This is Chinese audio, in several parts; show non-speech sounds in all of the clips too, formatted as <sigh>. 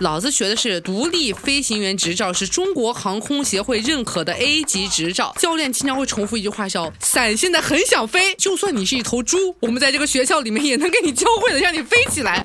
老子学的是独立飞行员执照，是中国航空协会认可的 A 级执照。教练经常会重复一句话叫：“伞现在很想飞，就算你是一头猪，我们在这个学校里面也能给你教会的，让你飞起来。”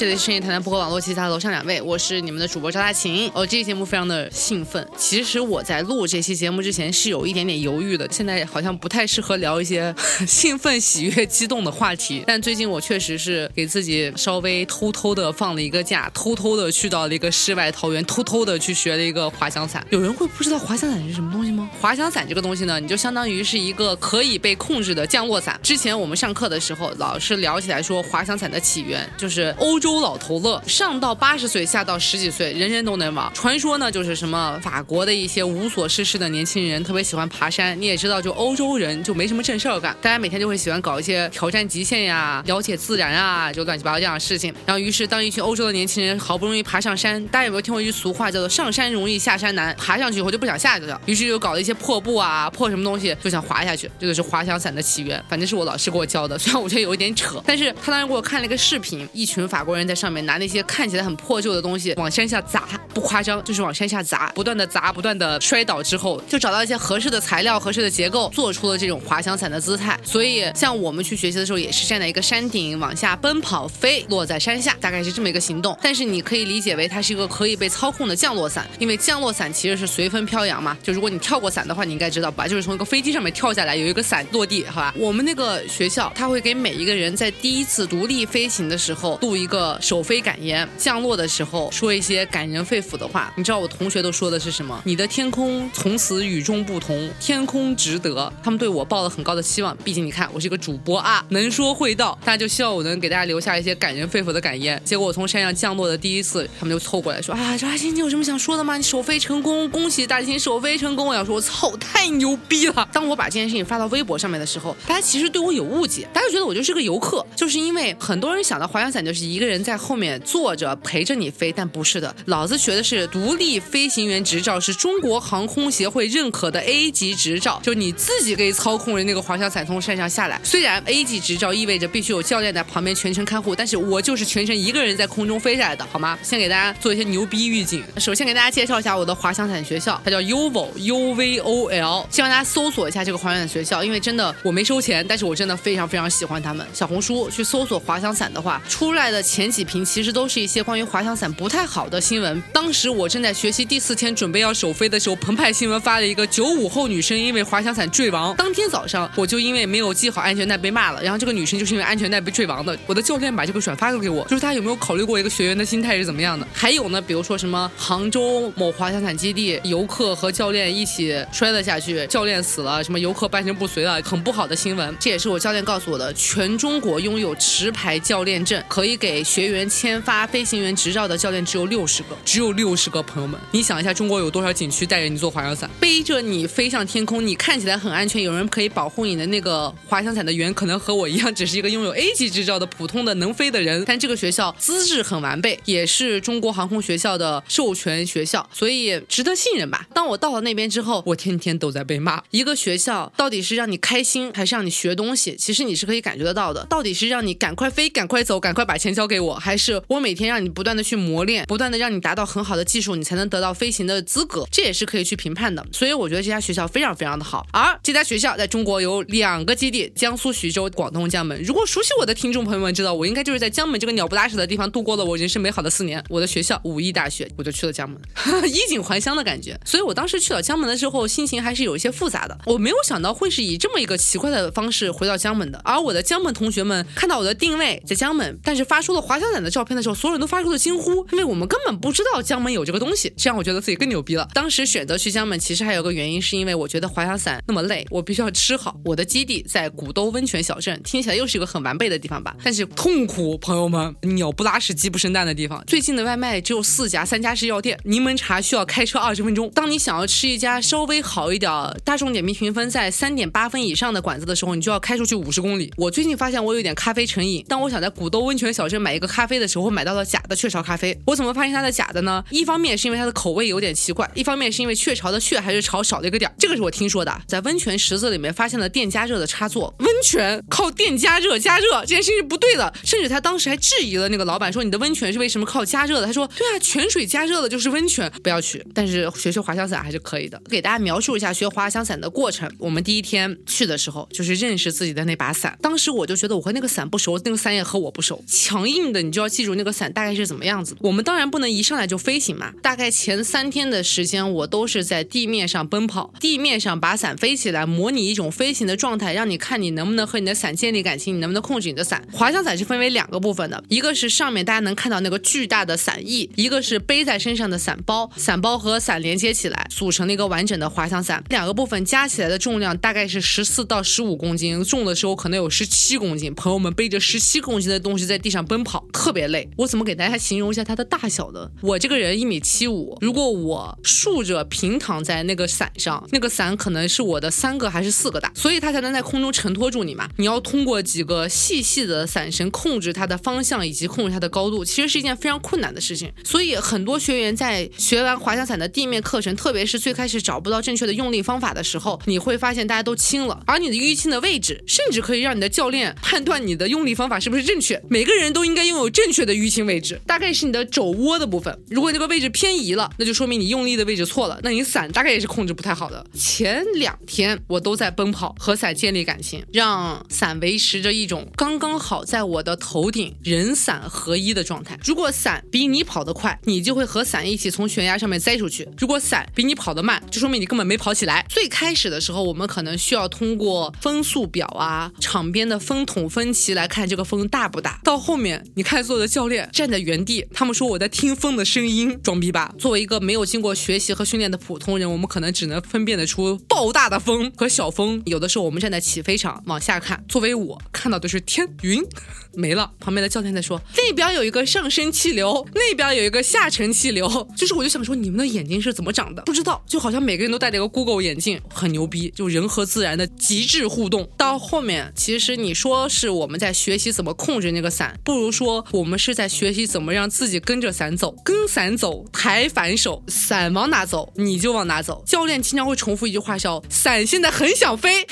这里是深夜谈谈不和网络其他楼上两位，我是你们的主播赵大琴。哦，这期节目非常的兴奋。其实我在录这期节目之前是有一点点犹豫的，现在好像不太适合聊一些 <laughs> 兴奋、喜悦、<laughs> 激动的话题。但最近我确实是给自己稍微偷偷的放了一个假，偷偷的去到了一个世外桃源，偷偷的去学了一个滑翔伞。有人会不知道滑翔伞是什么东西吗？滑翔伞这个东西呢，你就相当于是一个可以被控制的降落伞。之前我们上课的时候，老师聊起来说，滑翔伞的起源就是欧洲。老头乐，上到八十岁，下到十几岁，人人都能玩。传说呢，就是什么法国的一些无所事事的年轻人，特别喜欢爬山。你也知道，就欧洲人就没什么正事儿干，大家每天就会喜欢搞一些挑战极限呀、了解自然啊，就乱七八糟这样的事情。然后，于是当一群欧洲的年轻人好不容易爬上山，大家有没有听过一句俗话，叫做“上山容易下山难”？爬上去以后就不想下去了，于是就搞了一些破布啊、破什么东西，就想滑下去。这个是滑翔伞的起源。反正是我老师给我教的，虽然我觉得有一点扯，但是他当时给我看了一个视频，一群法国人人在上面拿那些。看起来很破旧的东西往山下砸，不夸张，就是往山下砸，不断的砸，不断的摔倒之后，就找到一些合适的材料、合适的结构，做出了这种滑翔伞的姿态。所以，像我们去学习的时候，也是站在一个山顶往下奔跑飞，落在山下，大概是这么一个行动。但是你可以理解为它是一个可以被操控的降落伞，因为降落伞其实是随风飘扬嘛。就如果你跳过伞的话，你应该知道吧？就是从一个飞机上面跳下来，有一个伞落地，好吧？我们那个学校，他会给每一个人在第一次独立飞行的时候录一个首飞感言。降落的时候说一些感人肺腑的话，你知道我同学都说的是什么？你的天空从此与众不同，天空值得。他们对我抱了很高的期望，毕竟你看我是一个主播啊，能说会道，大家就希望我能给大家留下一些感人肺腑的感言。结果我从山上降落的第一次，他们就凑过来说啊，张欣，你有什么想说的吗？你首飞成功，恭喜大金首飞成功！我要说，我操，太牛逼了！当我把这件事情发到微博上面的时候，大家其实对我有误解，大家觉得我就是个游客，就是因为很多人想到滑翔伞就是一个人在后面坐着。陪着你飞，但不是的。老子学的是独立飞行员执照，是中国航空协会认可的 A 级执照，就你自己可以操控着那个滑翔伞从山上下来。虽然 A 级执照意味着必须有教练在旁边全程看护，但是我就是全程一个人在空中飞下来的，好吗？先给大家做一些牛逼预警。首先给大家介绍一下我的滑翔伞学校，它叫 UVO U V O L，希望大家搜索一下这个滑翔伞学校，因为真的我没收钱，但是我真的非常非常喜欢他们。小红书去搜索滑翔伞的话，出来的前前几屏其实都是一些。关于滑翔伞不太好的新闻，当时我正在学习第四天准备要首飞的时候，澎湃新闻发了一个九五后女生因为滑翔伞坠亡。当天早上我就因为没有系好安全带被骂了，然后这个女生就是因为安全带被坠亡的。我的教练把这个转发给我，就是他有没有考虑过一个学员的心态是怎么样的？还有呢，比如说什么杭州某滑翔伞基地游客和教练一起摔了下去，教练死了，什么游客半身不遂了，很不好的新闻。这也是我教练告诉我的，全中国拥有持牌教练证可以给学员签发飞行。员执照的教练只有六十个，只有六十个朋友们，你想一下，中国有多少景区带着你做滑翔伞，背着你飞向天空？你看起来很安全，有人可以保护你的那个滑翔伞的员，可能和我一样，只是一个拥有 A 级执照的普通的能飞的人。但这个学校资质很完备，也是中国航空学校的授权学校，所以值得信任吧。当我到了那边之后，我天天都在被骂。一个学校到底是让你开心，还是让你学东西？其实你是可以感觉得到的。到底是让你赶快飞、赶快走、赶快把钱交给我，还是我每天让你？不断的去磨练，不断的让你达到很好的技术，你才能得到飞行的资格，这也是可以去评判的。所以我觉得这家学校非常非常的好。而这家学校在中国有两个基地，江苏徐州、广东江门。如果熟悉我的听众朋友们知道，我应该就是在江门这个鸟不拉屎的地方度过了我人生美好的四年。我的学校武义大学，我就去了江门，衣锦还乡的感觉。所以我当时去了江门的时候，心情还是有一些复杂的。我没有想到会是以这么一个奇怪的方式回到江门的。而我的江门同学们看到我的定位在江门，但是发出了滑翔伞的照片的时候，所有人都发。出的惊呼，因为我们根本不知道江门有这个东西，这样我觉得自己更牛逼了。当时选择去江门，其实还有个原因，是因为我觉得滑翔伞那么累，我必须要吃好。我的基地在古兜温泉小镇，听起来又是一个很完备的地方吧？但是痛苦，朋友们，鸟不拉屎，鸡不生蛋的地方。最近的外卖只有四家，三家是药店。柠檬茶需要开车二十分钟。当你想要吃一家稍微好一点、大众点评评分在三点八分以上的馆子的时候，你就要开出去五十公里。我最近发现我有点咖啡成瘾，当我想在古兜温泉小镇买一个咖啡的时候，买到了假的雀巢咖啡。我怎么发现它的假的呢？一方面是因为它的口味有点奇怪，一方面是因为雀巢的雀还是巢少了一个点儿。这个是我听说的，在温泉池子里面发现了电加热的插座。温泉靠电加热加热这件事情是不对的，甚至他当时还质疑了那个老板，说你的温泉是为什么靠加热的？他说对啊，泉水加热了就是温泉，不要去。但是学学滑翔伞还是可以的。给大家描述一下学滑翔伞的过程。我们第一天去的时候，就是认识自己的那把伞。当时我就觉得我和那个伞不熟，那个伞也和我不熟。强硬的，你就要记住那个伞大概是怎么样子。我们当然不能一上来就飞行嘛。大概前三天的时间，我都是在地面上奔跑，地面上把伞飞起来，模拟一种飞行的状态，让你看你能不能和你的伞建立感情，你能不能控制你的伞。滑翔伞是分为两个部分的，一个是上面大家能看到那个巨大的伞翼，一个是背在身上的伞包，伞包和伞连接起来，组成了一个完整的滑翔伞。两个部分加起来的重量大概是十四到十五公斤，重的时候可能有十七公斤。朋友们背着十七公斤的东西在地上奔跑，特别累。我怎么给大家形容一下它的大小呢？我这个人一米七五，如果我竖着平躺在那个伞上，那个伞可能是我的三个还是四个大，所以它才能在空中承托住你嘛。你要通过几个细细的伞绳控制它的方向以及控制它的高度，其实是一件非常困难的事情。所以很多学员在学完滑翔伞的地面课程，特别是最开始找不到正确的用力方法的时候，你会发现大家都轻了，而你的淤青的位置，甚至可以让你的教练判断你的用力方法是不是正确。每个人都应该拥有正确的淤青位置，大概是你的肘窝的部分。如果这个位置偏移了，那就说明你用力的位置错了，那你伞大概也是控制不太好的。前两天我都在奔跑，和伞建立感情，让伞维持着一种刚刚好在我的头顶人伞合一的状态。如果伞比你跑得快，你就会和伞一起从悬崖上面栽出去；如果伞比你跑得慢，就说明你根本没跑起来。最开始的时候，我们可能需要通过风速表啊、场边的风筒分歧来看这个风大不大。到后面，你看所有的教练站在原地，他们说我在听风的声音，装逼吧？作为一个没有经过学习和训练的普通人，我们可能只能分辨得出爆大的风和小风。有的时候我们站在起飞场往下看，作为我看到的是天云没了，旁边的教练在说那边有一个上升气流，那边有一个下沉气流。就是我就想说你们的眼睛是怎么长的？不知道，就好像每个人都戴了一个 Google 眼镜，很牛逼，就人和自然的极致互动。到后面，其实你说是我们在学习怎么控制那个伞，不如说我们是在学习怎么让自己跟着伞走，跟伞走，抬反手，伞往哪走你就往哪走。教练经常会重复一句话叫“伞现在很想飞，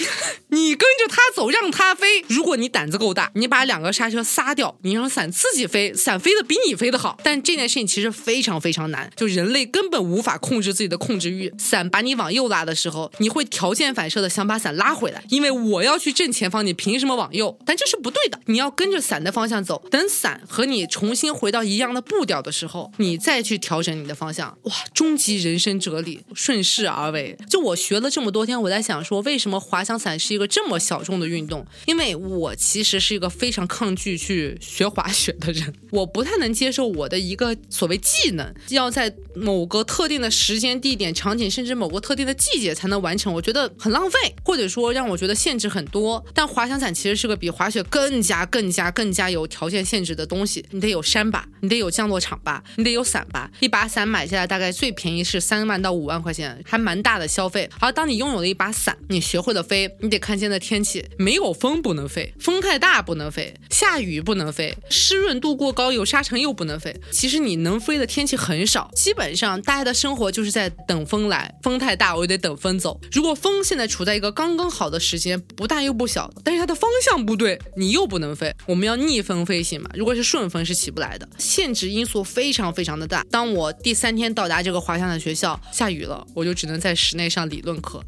你跟着它走，让它飞。如果你胆子够大，你把两个刹车撒掉，你让伞自己飞，伞飞的比你飞的好。但这件事情其实非常非常难，就人类根本无法控制自己的控制欲。伞把你往右拉的时候，你会条件反射的想把伞拉回来，因为我要去正前方，你凭什么往右？但这是不对的，你要跟着伞的方向走。等伞和你重新回到一样的步调的时候，你再去调整你的方向。哇，终极人生哲理，顺势而为。就我学了这么多天，我在想说，为什么滑翔伞是一个这么小众的运动？因为我其实是一个非常抗去去学滑雪的人，我不太能接受我的一个所谓技能要在某个特定的时间、地点、场景，甚至某个特定的季节才能完成，我觉得很浪费，或者说让我觉得限制很多。但滑翔伞其实是个比滑雪更加、更加、更加有条件限制的东西，你得有山吧，你得有降落场吧，你得有伞吧。一把伞买下来大概最便宜是三万到五万块钱，还蛮大的消费。而当你拥有了一把伞，你学会了飞，你得看现在天气，没有风不能飞，风太大不能飞，下下雨不能飞，湿润度过高有沙尘又不能飞。其实你能飞的天气很少，基本上大家的生活就是在等风来，风太大我就得等风走。如果风现在处在一个刚刚好的时间，不大又不小，但是它的方向不对，你又不能飞。我们要逆风飞行嘛，如果是顺风是起不来的，限制因素非常非常的大。当我第三天到达这个滑翔伞学校，下雨了，我就只能在室内上理论课。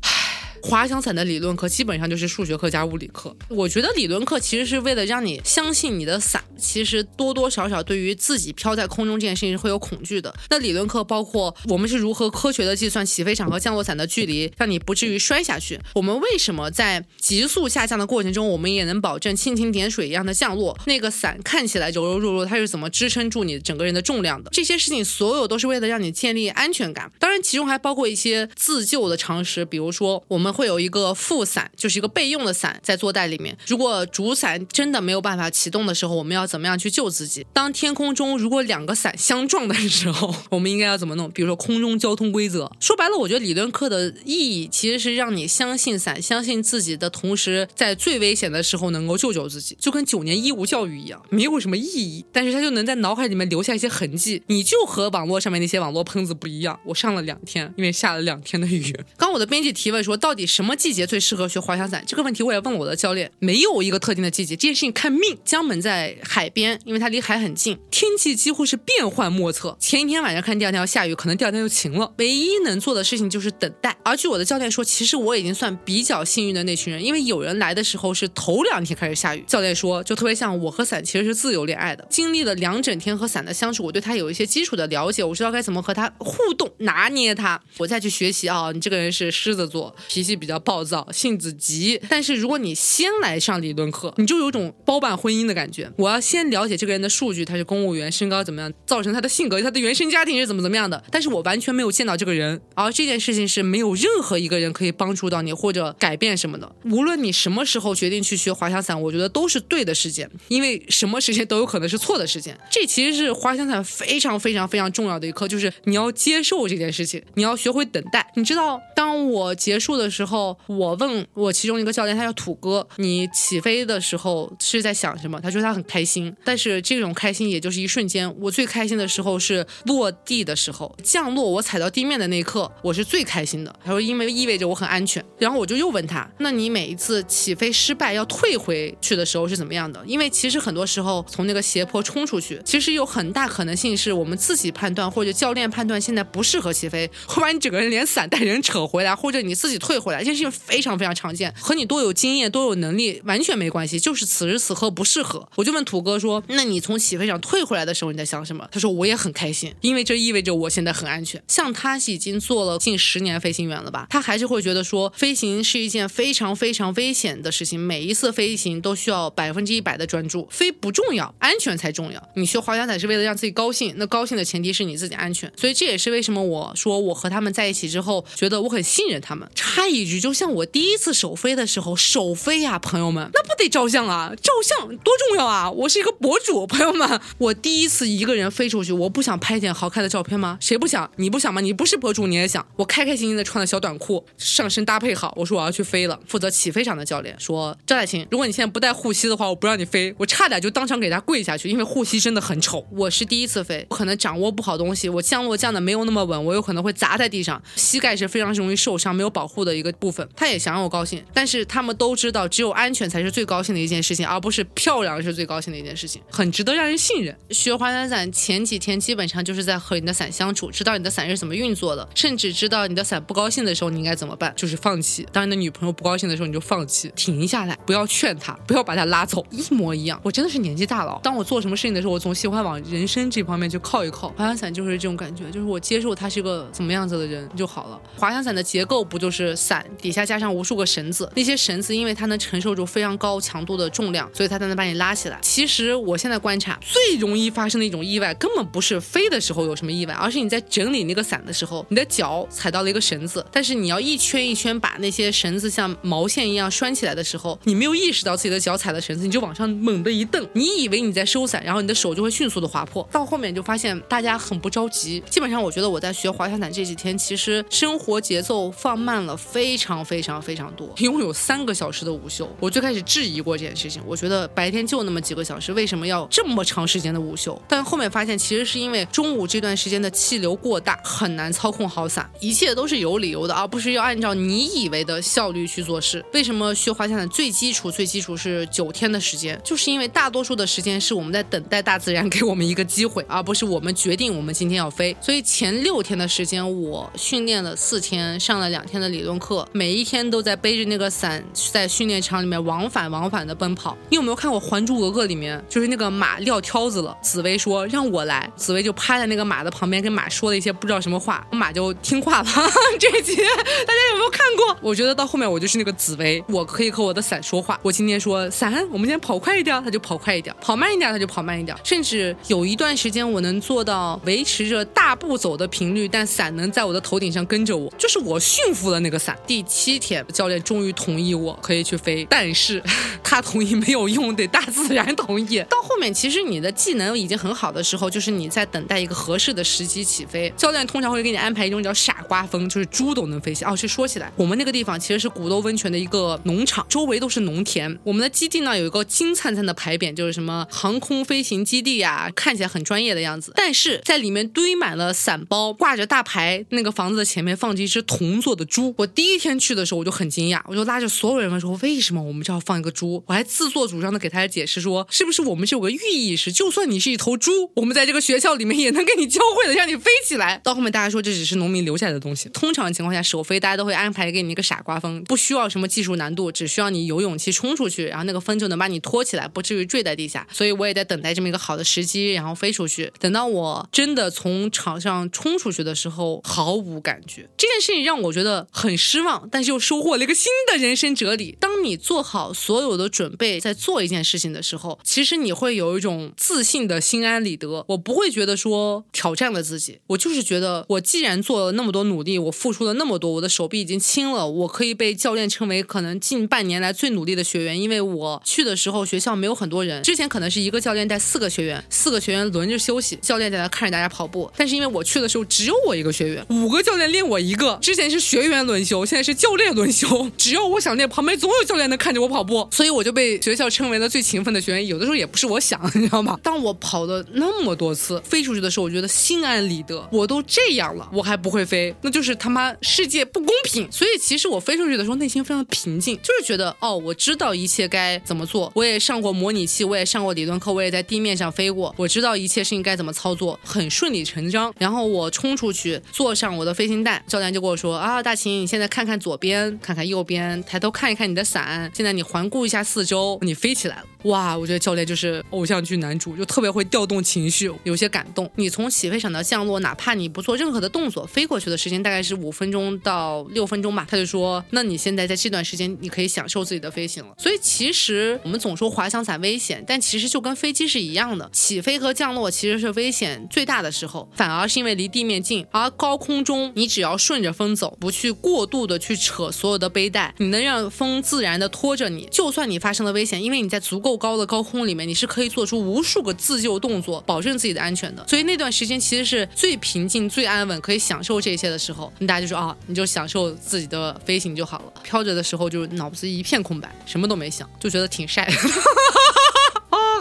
滑翔伞的理论课基本上就是数学课加物理课。我觉得理论课其实是为了让你相信你的伞，其实多多少少对于自己飘在空中这件事情是会有恐惧的。那理论课包括我们是如何科学的计算起飞场和降落伞的距离，让你不至于摔下去。我们为什么在急速下降的过程中，我们也能保证蜻蜓点水一样的降落？那个伞看起来柔柔弱弱，它是怎么支撑住你整个人的重量的？这些事情所有都是为了让你建立安全感。当然，其中还包括一些自救的常识，比如说我们会有一个副伞，就是一个备用的伞在坐袋里面。如果主伞真的没有办法启动的时候，我们要怎么样去救自己？当天空中如果两个伞相撞的时候，我们应该要怎么弄？比如说空中交通规则。说白了，我觉得理论课的意义其实是让你相信伞，相信自己的同时，在最危险的时候能够救救自己，就跟九年义务教育一样，没有什么意义，但是它就能在脑海里面留下一些痕迹。你就和网络上面那些网络喷子不一样。我上了两天，因为下了两天的雨。刚我的编辑提问说，到底什么季节最适合学滑翔伞？这个问题我也问了我的教练，没有一个特定的季节，这件事情看命。江门在海边，因为它离海很近，天气几乎是变幻莫测。前一天晚上看第二天要下雨，可能第二天就晴了。唯一能做的事情就是等待。而据我的教练说，其实我已经算比较幸运的那群人，因为有人来的时候是头两天开始下雨。教练说，就特别像我和伞其实是自由恋爱的，经历了两整天和伞的相处，我对他有一些基础的了解，我知道该怎么和他互动、拿捏他。我再去学习啊，你这个人是狮子座，脾气比较暴躁，性子急。但是如果你先来上理论课，你就有种包办婚姻的感觉。我要先了解这个人的数据，他是公务员，身高怎么样，造成他的性格，他的原生家庭是怎么怎么样的。但是我完全没有见到这个人，而这件事情是没有任何一个人可以帮助到你或者改变什么的。无论你什么时候决定去学滑翔伞，我觉得都是对的时间，因为什么时间都有可能是错的时间。这其实是滑翔伞非常非常非常重要的一课，就是你要接受这件事情，你要学会等待。你知道，当我结束的时候，我问我其中一个教练，他叫土哥，你起飞的时候是在想什么？他说他很开心，但是这种开心也就是一瞬间。我最开心的时候是落地的时候，降落我踩到地面的那一刻，我是最开心的。他说因为意味着我很安全。然后我就又问他，那你每一次起飞失败要退回去的时候是怎么样的？因为其实很多时候从那个斜坡冲出去，其实有很大可能性是我们自己判断或者教练判断现在不适合起飞，会把你整个人连伞带人扯回来，或者你自己退回来，这件事情非常非常常见，和你多有经验多有能力完全没关系，就是此时此刻不适合。我就问土哥说，那你从起飞上退回来的时候你在想什么？他说我也很开心，因为这意味着我现在很安全。像他已经做了近十年飞行员了吧，他还是会觉得说飞行是一件非常非常危险的事情，每一次飞行都需要百分之一百的专注，飞不重要，安全才重要。你学滑翔伞是为了让自己高兴，那高兴的前提是你自己安全。所以这也是为什么我说我和他们在一起之后，觉得我很信任他们。差一句，就像我第一次首飞的时候，首飞呀，朋友们，那不得照相啊？照相多重要啊！我是一个博主，朋友们，我第一次一个人飞出去，我不想拍点好看的照片吗？谁不想？你不想吗？你不是博主，你也想。我开开心心的穿了小短裤，上身搭配好，我说我要去飞了。负责起飞场的教练说：“赵大琴，如果你现在不带护膝的话，我不让你飞。”我差点就当场给他跪下去，因为护膝真的很丑。我是第一次飞，我可能掌握不好东西，我降落降的没有那么稳，我有可能会砸在地上，膝盖是非常容易受伤，没有保护的一个部分。他也想让我高兴，但是他们都知道，只有安全才是最高兴的一件事情，而不是漂亮是最高兴的一件事情，很值得让人信任。学滑翔伞前几天基本上就是在和你的伞相处，知道你的伞是怎么运作的，甚至知道你的伞不高兴的时候你应该怎么办，就是放弃。当你的女朋友不高兴的时候，你就放弃，停下来，不要劝她，不要把她拉走，一模一样。我真的是年纪大了，当我做什么事情的时候，我总喜欢往人生这方面去靠一靠。滑翔伞就是这种感觉，就是我接受他是个怎么样子的人就好了。滑翔伞的结构不就是伞底下加上无数个绳子，那些绳子因为它能承受住非常高强度的重量，所以它才能把你拉起来。其实我现在观察，最容易发生的一种意外，根本不是飞的时候有什么意外，而是你在整理那个伞的时候，你的脚踩到了一个绳子，但是你要一圈一圈把那些绳子像毛线一样拴起来的时候，你没有意识到自己的脚踩了绳子，你就往上猛地一蹬，你以为你在收伞，然后你的手就会迅速的划破。到后面就发现大家很不着急。基本上我觉得我在学滑翔伞这几天，其实生活节奏放慢了非非常非常非常多。<laughs> 一共有三个小时的午休，我最开始质疑过这件事情，我觉得白天就那么几个小时，为什么要这么长时间的午休？但后面发现其实是因为中午这段时间的气流过大，很难操控好伞，一切都是有理由的，而不是要按照你以为的效率去做事。为什么学滑翔伞最基础最基础是九天的时间？就是因为大多数的时间是我们在等待大自然给我们一个机会，而不是我们决定我们今天要飞。所以前六天的时间我训练了四天，上了两天的理论课，每一天都在背着那个伞在训练场里面往返往返的奔跑。你有没有看过《还珠格格》里面，就是那个马撂挑子了。紫薇说让我来，紫薇就趴在那个马的旁边，跟马说了一些不知道什么话，马就听话了。<laughs> 这一集大家有没有看过？我觉得到后面我就是那个紫薇，我可以和我的伞说话。我今天说伞，我们今天跑快一点，它就跑快一点；跑慢一点，它就跑慢一点。甚至有一段时间，我能做到维持着大步走的频率，但伞能在我的头顶上跟着我，就是我驯服了那个伞。第七天，教练终于同意我可以去飞，但是 <laughs> 他同意没有用，得大自然同意。到后面，其实你的技能已经很好的时候，就是你在等待一个合适的时机起飞。教练通常会给你安排一种叫傻瓜风，就是猪都能飞起。哦，是说起来，我们那个地方其实是古都温泉的一个农场，周围都是农田。我们的基地呢有一个金灿灿的牌匾，就是什么航空飞行基地呀，看起来很专业的样子。但是在里面堆满了伞包，挂着大牌，那个房子的前面放着一只铜做的猪。我第一第一天去的时候我就很惊讶，我就拉着所有人问说为什么我们这要放一个猪？我还自作主张的给大家解释说，是不是我们是有个寓意是，就算你是一头猪，我们在这个学校里面也能给你教会的，让你飞起来。到后面大家说这只是农民留下来的东西。通常情况下，首飞大家都会安排给你一个傻瓜风，不需要什么技术难度，只需要你有勇气冲出去，然后那个风就能把你托起来，不至于坠在地下。所以我也在等待这么一个好的时机，然后飞出去。等到我真的从场上冲出去的时候，毫无感觉。这件事情让我觉得很失望，但是又收获了一个新的人生哲理：当你做好所有的准备，在做一件事情的时候，其实你会有一种自信的心安理得。我不会觉得说挑战了自己，我就是觉得我既然做了那么多努力，我付出了那么多，我的手臂已经轻了，我可以被教练称为可能近半年来最努力的学员。因为我去的时候学校没有很多人，之前可能是一个教练带四个学员，四个学员轮着休息，教练在那看着大家跑步。但是因为我去的时候只有我一个学员，五个教练练我一个。之前是学员轮休，现在是教练轮休。只要我想练，旁边总有教练能看着我跑步，所以我就被学校称为了最勤奋的学员。有的时候也不是我想，你知道吗？当我跑了那么多次飞出去的时候，我觉得心安理得。我都这样了，我还不会飞，那就是他妈世界不公平。所以其实我飞出去的时候内心非常平静，就是觉得哦，我知道一切该怎么做。我也上过模拟器，我也上过理论课，我也在地面上飞过，我知道一切事情该怎么操作，很顺理成章。然后我冲出去，坐上我的飞行带，教练就跟我说啊，大秦，你现在看看看左边，看看右边，抬头看一看你的伞，现在你环顾一下四周，你飞起来了。哇，我觉得教练就是偶像剧男主，就特别会调动情绪，有些感动。你从起飞场到降落，哪怕你不做任何的动作，飞过去的时间大概是五分钟到六分钟吧。他就说，那你现在在这段时间，你可以享受自己的飞行了。所以其实我们总说滑翔伞危险，但其实就跟飞机是一样的，起飞和降落其实是危险最大的时候，反而是因为离地面近。而高空中，你只要顺着风走，不去过度的去扯所有的背带，你能让风自然的拖着你，就算你发生了危险，因为你在足够。高的高空里面，你是可以做出无数个自救动作，保证自己的安全的。所以那段时间其实是最平静、最安稳，可以享受这些的时候。大家就说啊，你就享受自己的飞行就好了。飘着的时候就脑子一片空白，什么都没想，就觉得挺晒。<laughs>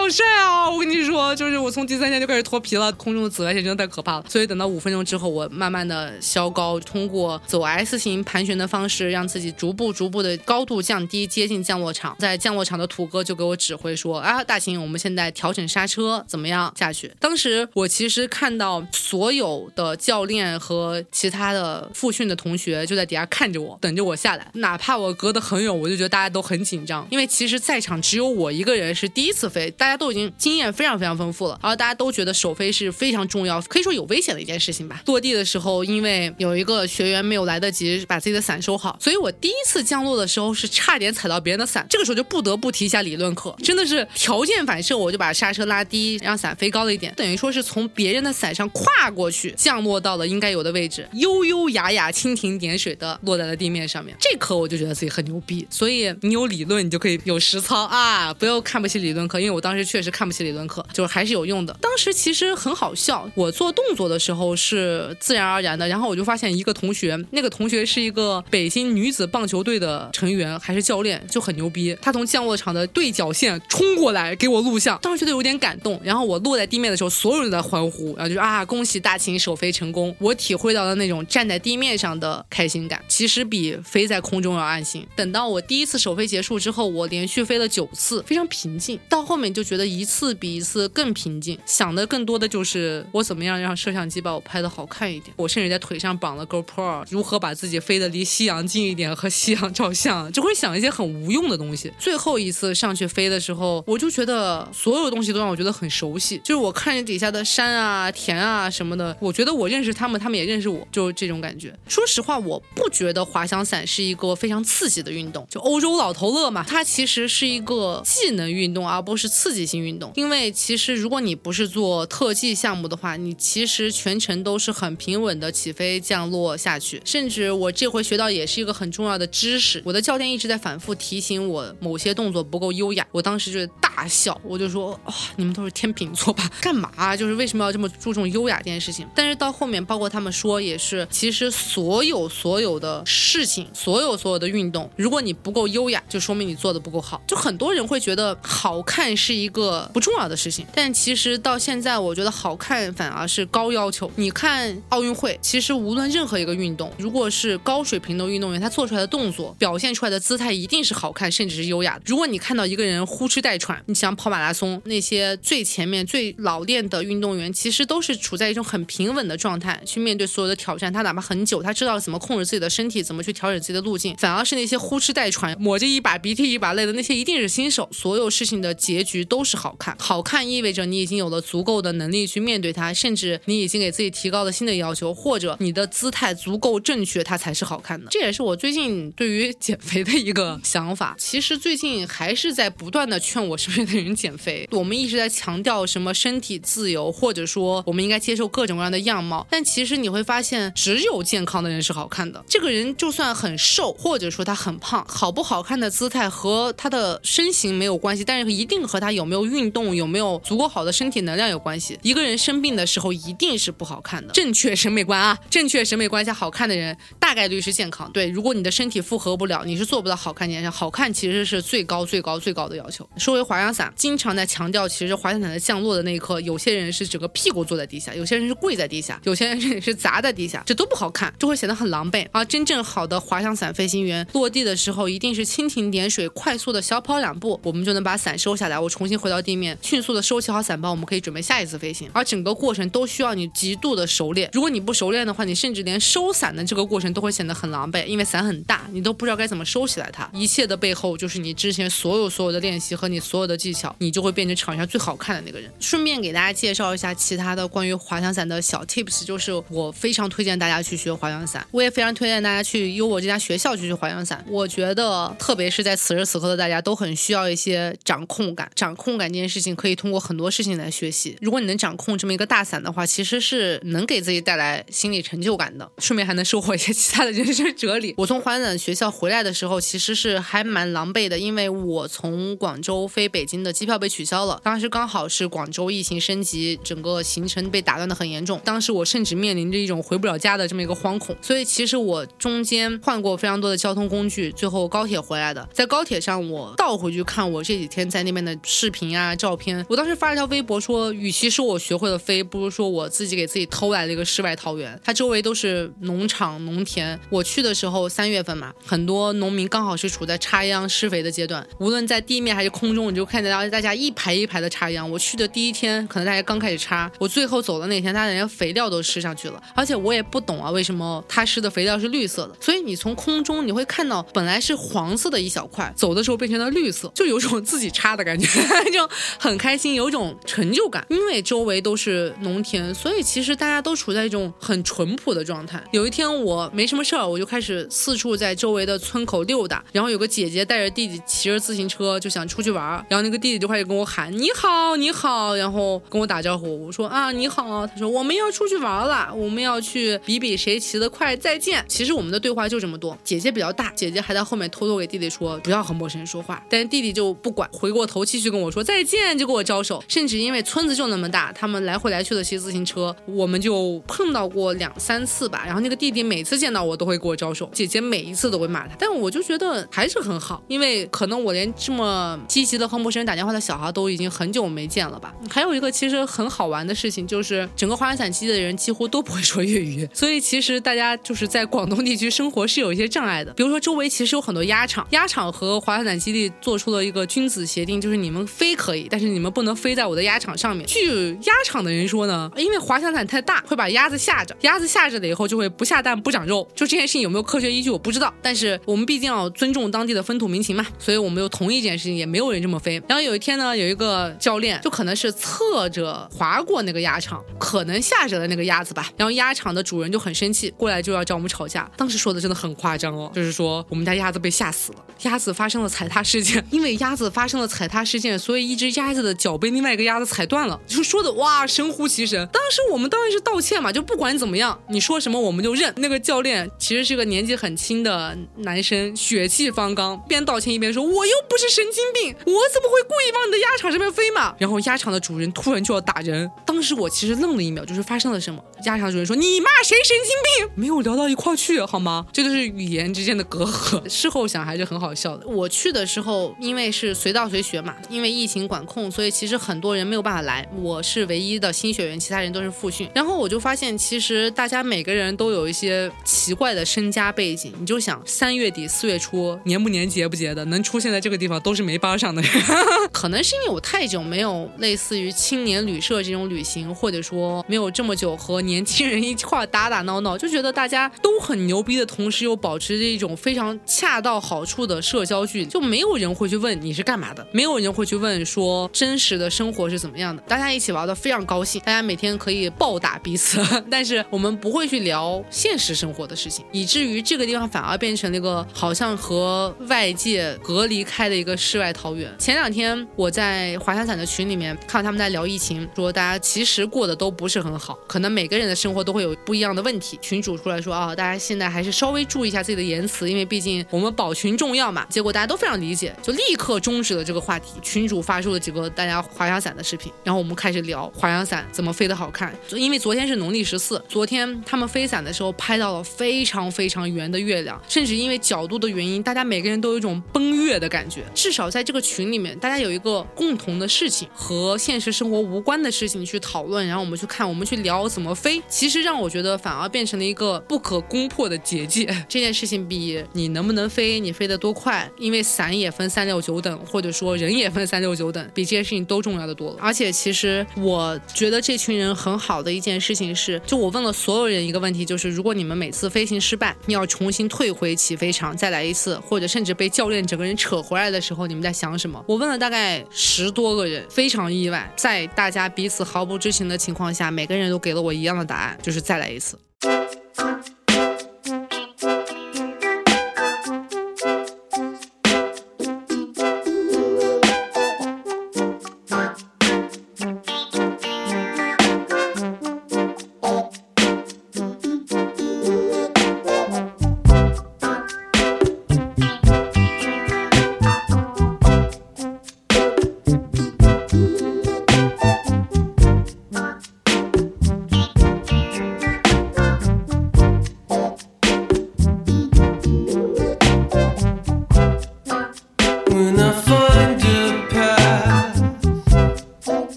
好帅啊！我跟你说，就是我从第三天就开始脱皮了。空中的紫外线真的太可怕了。所以等到五分钟之后，我慢慢的消高，通过走 S 型盘旋的方式，让自己逐步逐步的高度降低，接近降落场。在降落场的土哥就给我指挥说：“啊，大秦，我们现在调整刹车，怎么样下去？”当时我其实看到所有的教练和其他的复训的同学就在底下看着我，等着我下来。哪怕我隔得很远，我就觉得大家都很紧张，因为其实在场只有我一个人是第一次飞，大。大家都已经经验非常非常丰富了，然后大家都觉得首飞是非常重要，可以说有危险的一件事情吧。落地的时候，因为有一个学员没有来得及把自己的伞收好，所以我第一次降落的时候是差点踩到别人的伞。这个时候就不得不提一下理论课，真的是条件反射，我就把刹车拉低，让伞飞高了一点，等于说是从别人的伞上跨过去，降落到了应该有的位置，优优雅雅、蜻蜓点水的落在了地面上面。这课我就觉得自己很牛逼。所以你有理论，你就可以有实操啊！不要看不起理论课，因为我当时。确实看不起理论课，就是还是有用的。当时其实很好笑，我做动作的时候是自然而然的，然后我就发现一个同学，那个同学是一个北京女子棒球队的成员，还是教练，就很牛逼。他从降落场的对角线冲过来给我录像，当时觉得有点感动。然后我落在地面的时候，所有人在欢呼，然后就啊，恭喜大秦首飞成功。我体会到了那种站在地面上的开心感，其实比飞在空中要安心。等到我第一次首飞结束之后，我连续飞了九次，非常平静。到后面就。觉得一次比一次更平静，想的更多的就是我怎么样让摄像机把我拍的好看一点。我甚至在腿上绑了 GoPro，如何把自己飞得离夕阳近一点，和夕阳照相，就会想一些很无用的东西。最后一次上去飞的时候，我就觉得所有东西都让我觉得很熟悉，就是我看着底下的山啊、田啊什么的，我觉得我认识他们，他们也认识我，就是这种感觉。说实话，我不觉得滑翔伞是一个非常刺激的运动，就欧洲老头乐嘛，它其实是一个技能运动，而不是刺激性运动。因为其实如果你不是做特技项目的话，你其实全程都是很平稳的起飞、降落下去。甚至我这回学到也是一个很重要的知识，我的教练一直在反复提醒我某些动作不够优雅。我当时就大笑，我就说：哇，你们都是天秤座吧？<laughs> 干嘛？就是为什么要这么注重优雅这件事情？但是到后面，包括他们说也是，其实所有所有的事情，所有所有的运动，如果你不够优雅，就说明你做的不够好。就很多人会觉得好看是一个不重要的事情，但其实到现在，我觉得好看反而是高要求。你看奥运会，其实无论任何一个运动，如果是高水平的运动员，他做出来的动作、表现出来的姿态一定是好看，甚至是优雅的。如果你看到一个人呼哧带喘，你想跑马拉松，那些最前面、最老练的运动员，其实都是处在一种很平稳的状态去面对所有的挑战。他哪怕很久，他知道怎么控制自己的身体，怎么去调整自己的路径。反而是那些呼哧带喘、抹着一把鼻涕一把泪的那些，一定是新手。所有事情的结局都都是好看，好看意味着你已经有了足够的能力去面对它，甚至你已经给自己提高了新的要求，或者你的姿态足够正确，它才是好看的。这也是我最近对于减肥的一个想法。其实最近还是在不断的劝我身边的人减肥。我们一直在强调什么身体自由，或者说我们应该接受各种各样的样貌，但其实你会发现，只有健康的人是好看的。这个人就算很瘦，或者说他很胖，好不好看的姿态和他的身形没有关系，但是一定和他有没有运动、有没有足够好的身体能量有关系。一个人生病的时候一定是不好看的。正确审美观啊，正确审美观下好看的人大概率是健康。对，如果你的身体负荷不了，你是做不到好看这件事。好看其实是最高、最高、最高的要求。说回滑翔伞，经常在强调，其实滑翔伞的降落的那一刻，有些人是整个屁股坐在地下，有些人是跪在地下，有些人是是砸在地下，这都不好看，就会显得很狼狈。而真正好的滑翔伞飞行员落地的时候，一定是蜻蜓点水，快速的小跑两步，我们就能把伞收下来，我重新回到地面，迅速的收起好伞包，我们可以准备下一次飞行。而整个过程都需要你极度的熟练。如果你不熟练的话，你甚至连收伞的这个过程都会显得很狼狈，因为伞很大，你都不知道该怎么收起来它。一切的背后就是你之前所有所有的练习和你所有的技巧，你就会变成场上最好看的那个人。顺便给大家介绍一下其他的关于滑翔伞的小 tips，就是我非常推荐大家去学滑翔伞，我也非常推荐大家去优我这家学校去学滑翔伞。我觉得，特别是在此时此刻的大家都很需要一些掌控感。掌控感这件事情可以通过很多事情来学习。如果你能掌控这么一个大伞的话，其实是能给自己带来心理成就感的，顺便还能收获一些 <laughs> 其他的人生哲理。我从滑翔伞学校回来的时候，其实是还蛮狼狈的，因为我从广州飞北京的机票被取消了。当时刚好是广州疫情升级，整个行程被打断的很严重。当时我甚至面临着一种回不了家的这么一个惶恐。所以其实我中间换过非常多的交通工具，最后高铁回来的。在高铁上，我倒回去看我这几天在那边的视频啊、照片。我当时发了条微博说，与其说我学会了飞，不如说我自己给自己偷来了一个世外桃源。它周围都是农场、农田。我去的时候三月份嘛，很多农民刚好是处在插秧施肥的阶段。无论在地面还是空中，你就看到大家一排一排的插秧。我去的第一天，可能大家刚开始插；我最后走的那天，大家连肥料都施上去了。而且我也不懂啊，为什么他施的肥料是绿色的？所以你从空中你会看到，本来是黄色的一小块，走的时候变成了绿色，就有种自己插的感觉，就很开心，有种成就感。因为周围都是农田，所以其实大家都处在一种很淳朴的状态。有一天我没什么事儿，我就开始四处在周围的村口溜达，然后有个姐姐带着弟弟骑着自行车就想出去玩，然后那个弟弟就开始跟我喊你好你好，然后跟我打招呼。我说啊你好，他说我们要出去玩了，我们要去比比谁骑得快，再见。其实我们的对话就这么多。姐姐比较大，姐姐还在后面偷偷给弟弟说不要和陌生人说话，但是弟弟就不管，回过头继续跟我说再见，就给我招手。甚至因为村子就那么大，他们来回来去的骑自行车，我们就碰到过两三次吧。然后那个弟弟每次见到我都会给我招手，姐姐每一次都会骂他，但我就觉得还是很好，因为可能我连这么积极的和陌陌生人打电话的小孩都已经很久没见了吧？还有一个其实很好玩的事情，就是整个滑翔伞基地的人几乎都不会说粤语，所以其实大家就是在广东地区生活是有一些障碍的。比如说周围其实有很多鸭场，鸭场和滑翔伞基地做出了一个君子协定，就是你们飞可以，但是你们不能飞在我的鸭场上面。据鸭场的人说呢，因为滑翔伞太大，会把鸭子吓着，鸭子吓着了以后就会不下蛋不长肉。就这件事情有没有科学依据我不知道，但是我们毕竟要尊重当地的风土民情嘛，<laughs> 所以我们又同意这件事情，也没有人这么飞。然后有一天呢，有一个教练就可能是侧着划过那个鸭场，可能吓着了那个鸭子吧。然后鸭场的主人就很生气，过来就要找我们吵架。当时说的真的很夸张哦，<laughs> 就是说我们家鸭子被吓死了，鸭子发生了踩踏事件，<laughs> 因为鸭子发生了踩踏事件，所所以一只鸭子的脚被另外一个鸭子踩断了。就说的哇神乎其神。当时我们当然是道歉嘛，就不管怎么样，你说什么我们就认。那个教练其实是个年纪很轻的男生，血气方刚，边道歉一边说我又不是神经病，我怎么会故意往你的鸭场上面飞嘛？然后鸭场的主人突然就要打人，当时我其实愣了一秒，就是发生了什么？鸭场主人说你骂谁神经病？没有聊到一块去好吗？这就是语言之间的隔阂。事后想还是很好笑的。我去的时候，因为是随到随学嘛，因为疫情管控，所以其实很多人没有办法来，我是唯一的新学员，其他人都是复训。然后我就发现，其实大家每个人都有一些奇怪的身家背景。你就想三月底四月初年不年节不节的，能出现在这个地方都是没班上的人。<laughs> 可能是因为我太久没有类似于青年旅社这种旅行，或者说没有这么久和年轻人一块打打闹闹，就觉得大家都很牛逼的同时，又保持着一种非常恰到好处的社交距离，就没有人会去问你是干嘛的，没有人会去问问说真实的生活是怎么样的。大家一起玩的非常高兴，大家每天可以暴打彼此，但是我们不会去聊现实生活的事情，以至于这个地方反而变成了一个好像和外界隔离开的一个世外桃源。前两天我在滑翔伞的群里面看到他们在聊疫情，说大家其实过得都不是很好，可能每个人的生活都会有不一样的问题。群主出来说啊，大家现在还是稍微注意一下自己的言辞，因为毕竟我们保群重要嘛。结果大家都非常理解，就立刻终止了这个话题。群主发出了几个大家滑翔伞的视频，然后我们开始聊滑翔伞怎么飞得好看。因为昨天是农历十四，昨天他们飞伞的时候拍到了非常非常圆的月亮，甚至因为角度的原因，大家每个人都有一种奔月的感觉。至少在这个群里面，大家有一个共同的事情和现实生活无关的事情去讨论，然后我们去看，我们去聊怎么飞。其实让我觉得反而变成了一个不可攻破的结界。<laughs> 这件事情比你能不能飞，你飞得多快，因为伞也分三六九等，或者说人也分三六九等，比这些事情都重要的多了。而且其实我觉得这群人很好的一件事情是，就我问了所有人一个问题，就是如果你们每次飞行失败，你要重新退回起飞场再来一次，或者甚至被教练整个人扯回来的时候，你们在想什么？我问了大概十多个人，非常意外，在大家彼此毫不知情的情况下，每个人都给了我一样的答案，就是再来一次。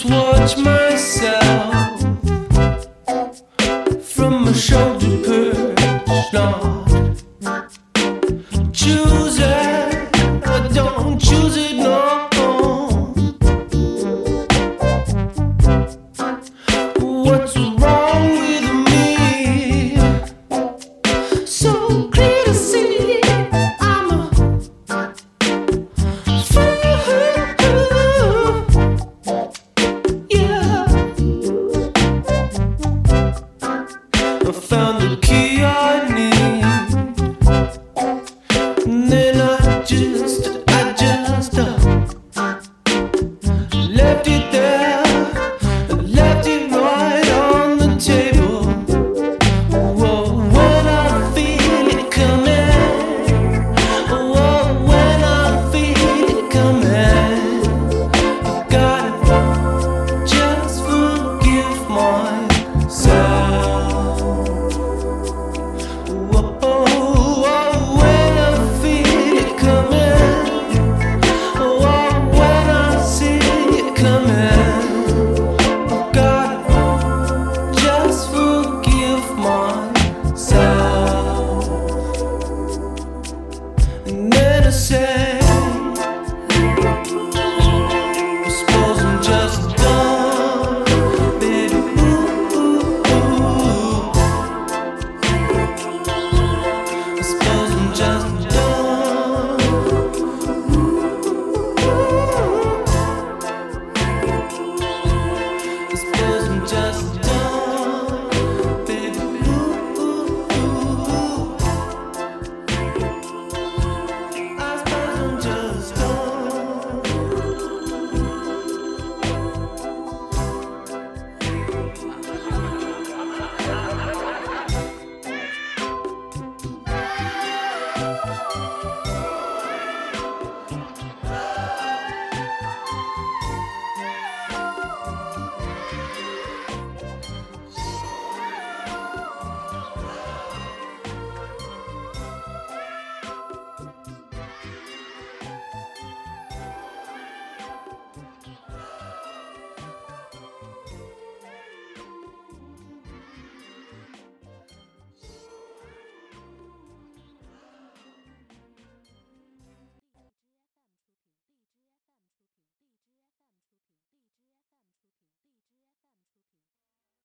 Just watch myself from my shoulder